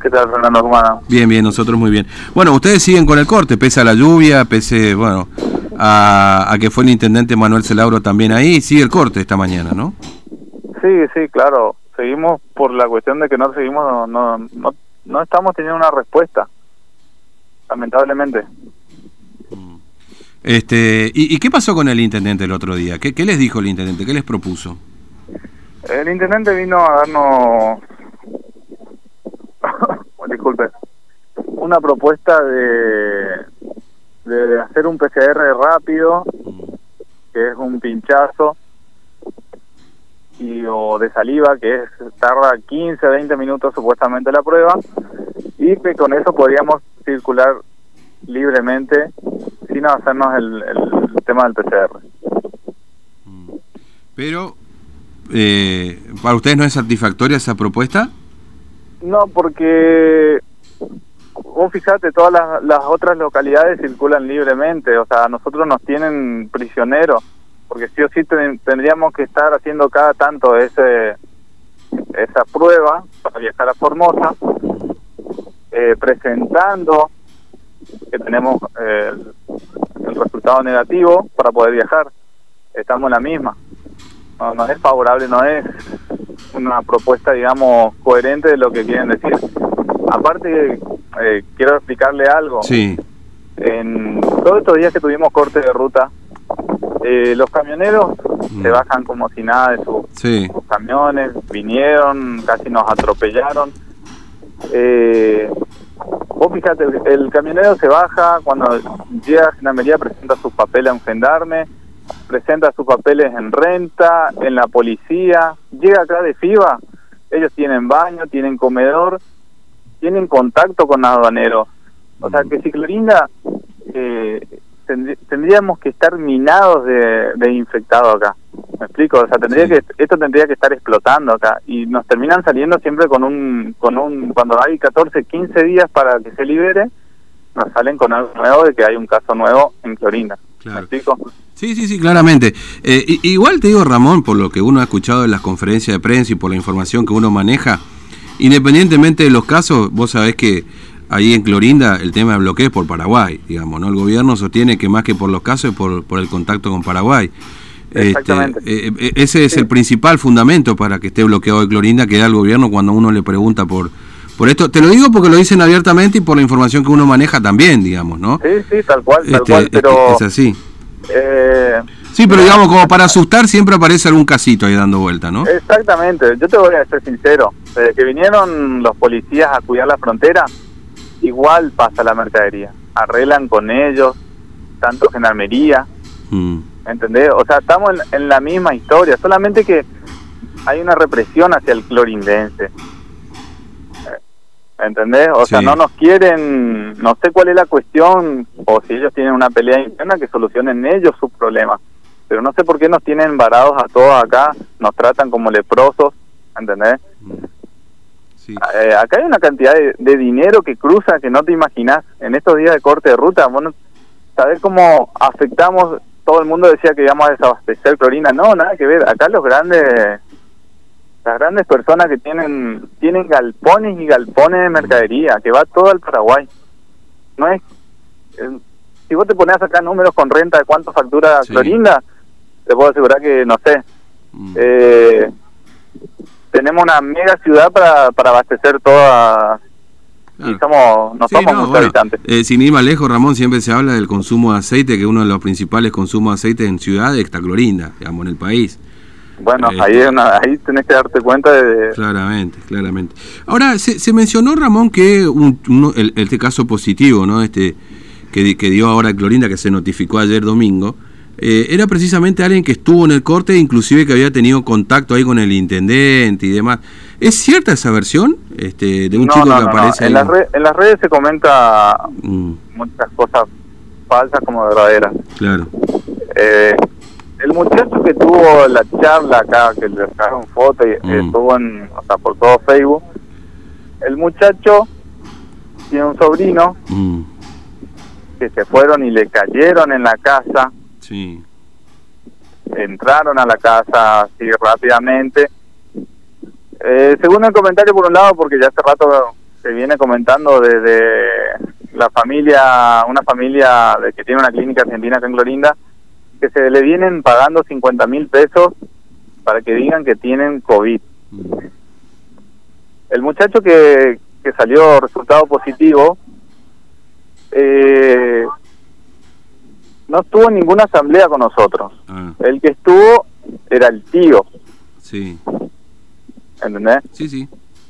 ¿Qué tal, Fernando? ¿Cómo Bien, bien, nosotros muy bien. Bueno, ustedes siguen con el corte, pese a la lluvia, pese, bueno, a, que fue el intendente Manuel Celauro también ahí, sigue el corte esta mañana, ¿no? Sí, sí, claro. Seguimos por la cuestión de que no seguimos, no, no, no estamos teniendo una respuesta, lamentablemente. Este, ¿y, qué pasó con el intendente el otro día? ¿Qué, ¿Qué les dijo el intendente? ¿Qué les propuso? El intendente vino a darnos una propuesta de, de hacer un PCR rápido, que es un pinchazo, y o de saliva, que es tarda 15, 20 minutos supuestamente la prueba, y que con eso podríamos circular libremente sin hacernos el, el tema del PCR. Pero, eh, ¿para ustedes no es satisfactoria esa propuesta? No, porque vos fijate, todas las, otras localidades circulan libremente, o sea, nosotros nos tienen prisioneros, porque sí o sí tendríamos que estar haciendo cada tanto ese esa prueba para viajar a Formosa, eh, presentando que tenemos eh, el resultado negativo para poder viajar. Estamos en la misma. No, no es favorable, no es una propuesta, digamos, coherente de lo que quieren decir. Aparte, eh, quiero explicarle algo. Sí. En todos estos días que tuvimos corte de ruta, eh, los camioneros se mm. bajan como si nada de sus camiones, vinieron, casi nos atropellaron. Eh, vos fíjate, el camionero se baja, cuando llega a Gendarmería presenta sus papeles a un gendarme, presenta sus papeles en renta, en la policía, llega acá de FIBA, ellos tienen baño, tienen comedor, tienen contacto con aduaneros. O sea que si Clorinda eh, tendríamos que estar minados de, de infectados acá. ¿Me explico? O sea, tendría que esto tendría que estar explotando acá y nos terminan saliendo siempre con un con un cuando hay 14, 15 días para que se libere, nos salen con algo nuevo de que hay un caso nuevo en Clorinda. ¿Me explico? Sí, sí, sí, claramente. Eh, igual te digo, Ramón, por lo que uno ha escuchado en las conferencias de prensa y por la información que uno maneja, independientemente de los casos, vos sabés que ahí en Clorinda el tema de bloqueo es por Paraguay, digamos, ¿no? El gobierno sostiene que más que por los casos es por, por el contacto con Paraguay. Este, eh, eh, ese es el principal fundamento para que esté bloqueado de Clorinda, que da el gobierno cuando uno le pregunta por, por esto. Te lo digo porque lo dicen abiertamente y por la información que uno maneja también, digamos, ¿no? Sí, sí, tal cual, tal este, cual, pero... es así. Eh, sí, pero digamos, como para asustar siempre aparece algún casito ahí dando vuelta, ¿no? Exactamente, yo te voy a ser sincero, desde que vinieron los policías a cuidar la frontera, igual pasa la mercadería, arreglan con ellos, tanto gendarmería, mm. ¿entendés? O sea, estamos en, la misma historia, solamente que hay una represión hacia el clorindense. ¿entendés? O sea, no nos quieren, no sé cuál es la cuestión, o si ellos tienen una pelea interna, que solucionen ellos sus problemas. Pero no sé por qué nos tienen varados a todos acá, nos tratan como leprosos, ¿entendés? Eh, acá hay una cantidad de, dinero que cruza que no te imaginas en estos días de corte de ruta. Bueno, ¿sabés cómo afectamos? Todo el mundo decía que íbamos a desabastecer clorina. No, nada que ver. Acá los grandes las grandes personas que tienen tienen galpones y galpones de mercadería, que va todo al Paraguay. No es eh, si vos te pones a sacar números con renta de cuánto factura Clorinda, te puedo asegurar que no sé. Mm. Eh, tenemos una mega ciudad para, para abastecer toda y somos, no somos muchos habitantes. Eh, sin ir más lejos, Ramón, siempre se habla del consumo de aceite, que uno de los principales consumos de aceite en ciudades está Clorinda, digamos, en el país. Bueno, ahí, ahí tenés que darte cuenta de... Claramente, claramente. Ahora, se, mencionó, Ramón, que un, este caso positivo, ¿no? Este que, que dio ahora Clorinda, que se notificó ayer domingo, eh, era precisamente alguien que estuvo en el corte, inclusive que había tenido contacto ahí con el intendente y demás. ¿Es cierta esa versión este, de un chico que aparece en, las en las redes se comenta mm. muchas cosas falsas como verdaderas. Claro. Eh, el muchacho que tuvo la charla acá, que le sacaron foto y mm. estuvo en, o sea, por todo Facebook, el muchacho tiene un sobrino mm. que se fueron y le cayeron en la casa. Sí. Entraron a la casa así rápidamente. Eh, según el comentario, por un lado, porque ya hace rato se viene comentando desde la familia, una familia de que tiene una clínica argentina acá en Clorinda, que se le vienen pagando 50 mil pesos para que digan que tienen COVID. El muchacho que, que salió resultado positivo, eh, no estuvo en ninguna asamblea con nosotros. Ah. El que estuvo era el tío. Sí. ¿Entendés? Sí, sí.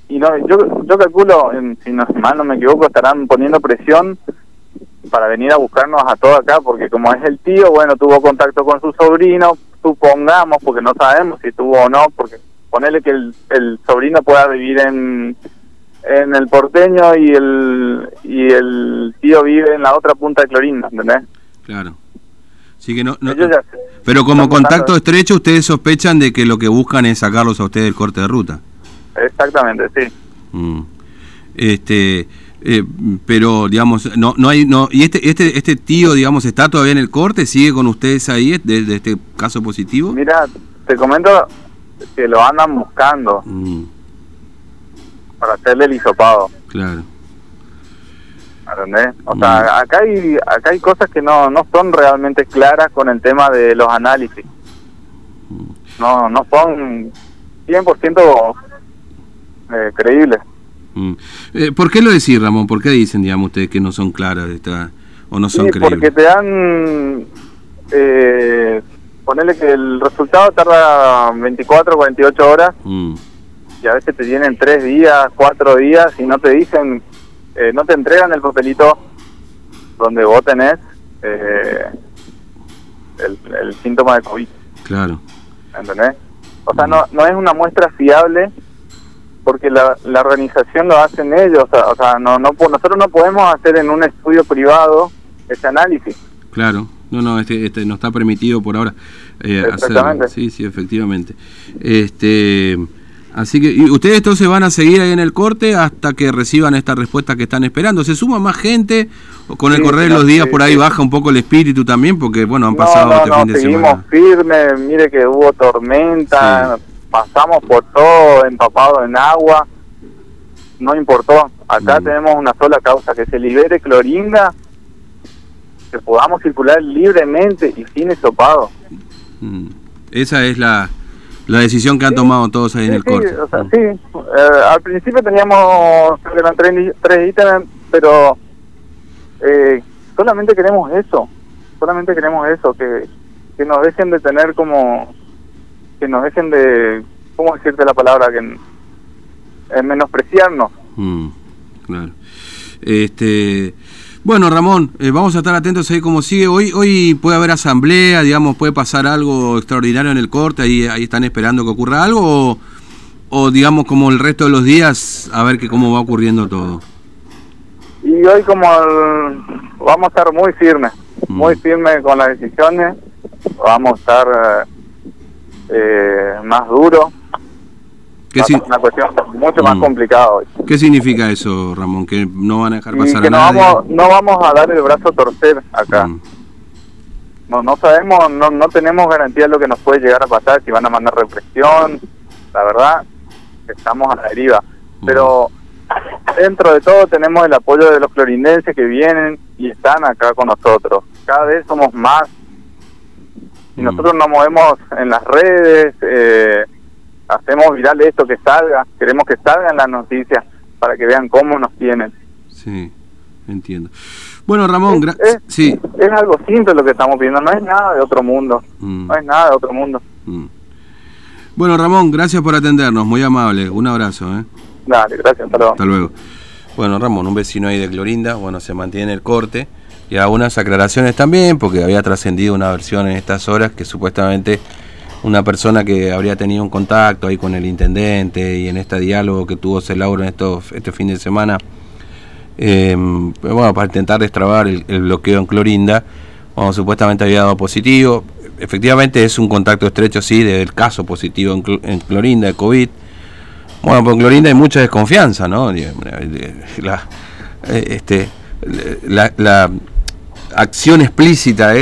Y no, yo, yo calculo, en, si no, mal no me equivoco, estarán poniendo presión para venir a buscarnos a todos acá, porque como es el tío, bueno, tuvo contacto con su sobrino, supongamos, porque no sabemos si tuvo o no, porque ponerle que el, el sobrino pueda vivir en, en el porteño y el, y el tío vive en la otra punta de Clorinda, ¿entendés? Claro. Sí que no, pero como contacto estrecho ustedes sospechan de que lo que buscan es sacarlos a ustedes del corte de ruta. Exactamente, sí. Mm. Este, eh, pero digamos, no, no hay, no, y este, este, este tío, digamos, está todavía en el corte, sigue con ustedes ahí de, este caso positivo. Mira, te comento que lo andan buscando mm. para hacerle el hisopado. Claro. ¿Entendés? O sea, mm. acá hay, acá hay cosas que no, no son realmente claras con el tema de los análisis. Mm. No, no son 100% eh, creíbles. Mm. Eh, ¿Por qué lo decís, Ramón? ¿Por qué dicen, digamos, ustedes que no son claras esta, o no son creíbles? Porque te dan... Eh, ponerle que el resultado tarda 24 48 horas y a veces te vienen 3 días, 4 días y no te dicen eh, no te entregan el papelito donde vos tenés eh, el, síntoma de COVID. Claro. ¿Entendés? O sea, no, no es una muestra fiable porque la, la organización lo hacen ellos. O sea, no, no, nosotros no podemos hacer en un estudio privado ese análisis. Claro. No, no, este, este no está permitido por ahora eh, Exactamente. Sí, sí, efectivamente. Este, Así que ¿y ustedes entonces van a seguir ahí en el corte hasta que reciban esta respuesta que están esperando. ¿Se suma más gente? ¿O con el correr de los días por ahí baja un poco el espíritu también? Porque, bueno, han pasado este fin de seguimos firmes, mire que hubo tormenta, pasamos por todo empapado en agua, no importó. Acá mm. tenemos una sola causa, que se libere clorinda, que podamos circular libremente y sin estopado. Mm. Esa es la la decisión que han tomado todos ahí en el corte. O sea, sí, eh, al principio teníamos eran tres, tres ítems, pero eh, solamente queremos eso, solamente queremos eso, que, que nos dejen de tener como, que nos dejen de, ¿cómo decirte la palabra? Que en, menospreciarnos. Mm, claro. Este, bueno, Ramón, eh, vamos a estar atentos ahí cómo sigue. Hoy hoy puede haber asamblea, digamos, puede pasar algo extraordinario en el corte, ahí, ahí están esperando que ocurra algo, o, digamos como el resto de los días, a ver que cómo va ocurriendo todo. Y hoy como vamos a estar muy firmes, mm. muy firmes con las decisiones, vamos a estar eh, eh más duros, ¿Qué una cuestión mucho más mm. complicada hoy. ¿Qué significa eso, Ramón? ¿Que no van a dejar pasar a no Vamos, no vamos a dar el brazo a torcer acá. Mm. No, no sabemos, no, no tenemos garantía de lo que nos puede llegar a pasar, si van a mandar represión. La verdad, estamos a la deriva. Mm. Pero dentro de todo tenemos el apoyo de los clorindenses que vienen y están acá con nosotros. Cada vez somos más. Y nosotros nos movemos en las redes. Eh, hacemos viral esto que salga, queremos que salgan las noticias para que vean cómo nos tienen. Sí, entiendo. Bueno, Ramón, es, sí. es algo simple lo que estamos viendo, no es nada de otro mundo, mm. no es nada de otro mundo. Mm. Bueno, Ramón, gracias por atendernos, muy amable, un abrazo. ¿eh? Dale, gracias, hasta luego. Hasta luego. Bueno, Ramón, un vecino ahí de Clorinda, bueno, se mantiene el corte y algunas aclaraciones también, porque había trascendido una versión en estas horas que supuestamente una persona que habría tenido un contacto ahí con el intendente y en este diálogo que tuvo Celauro en estos, este fin de semana, em, bueno, para intentar destrabar el, bloqueo en Clorinda, bueno, supuestamente había dado positivo. Efectivamente es un contacto estrecho, sí, del caso positivo en, Clorinda de COVID. Bueno, pues en Clorinda hay mucha desconfianza, ¿no? La, este, la, acción explícita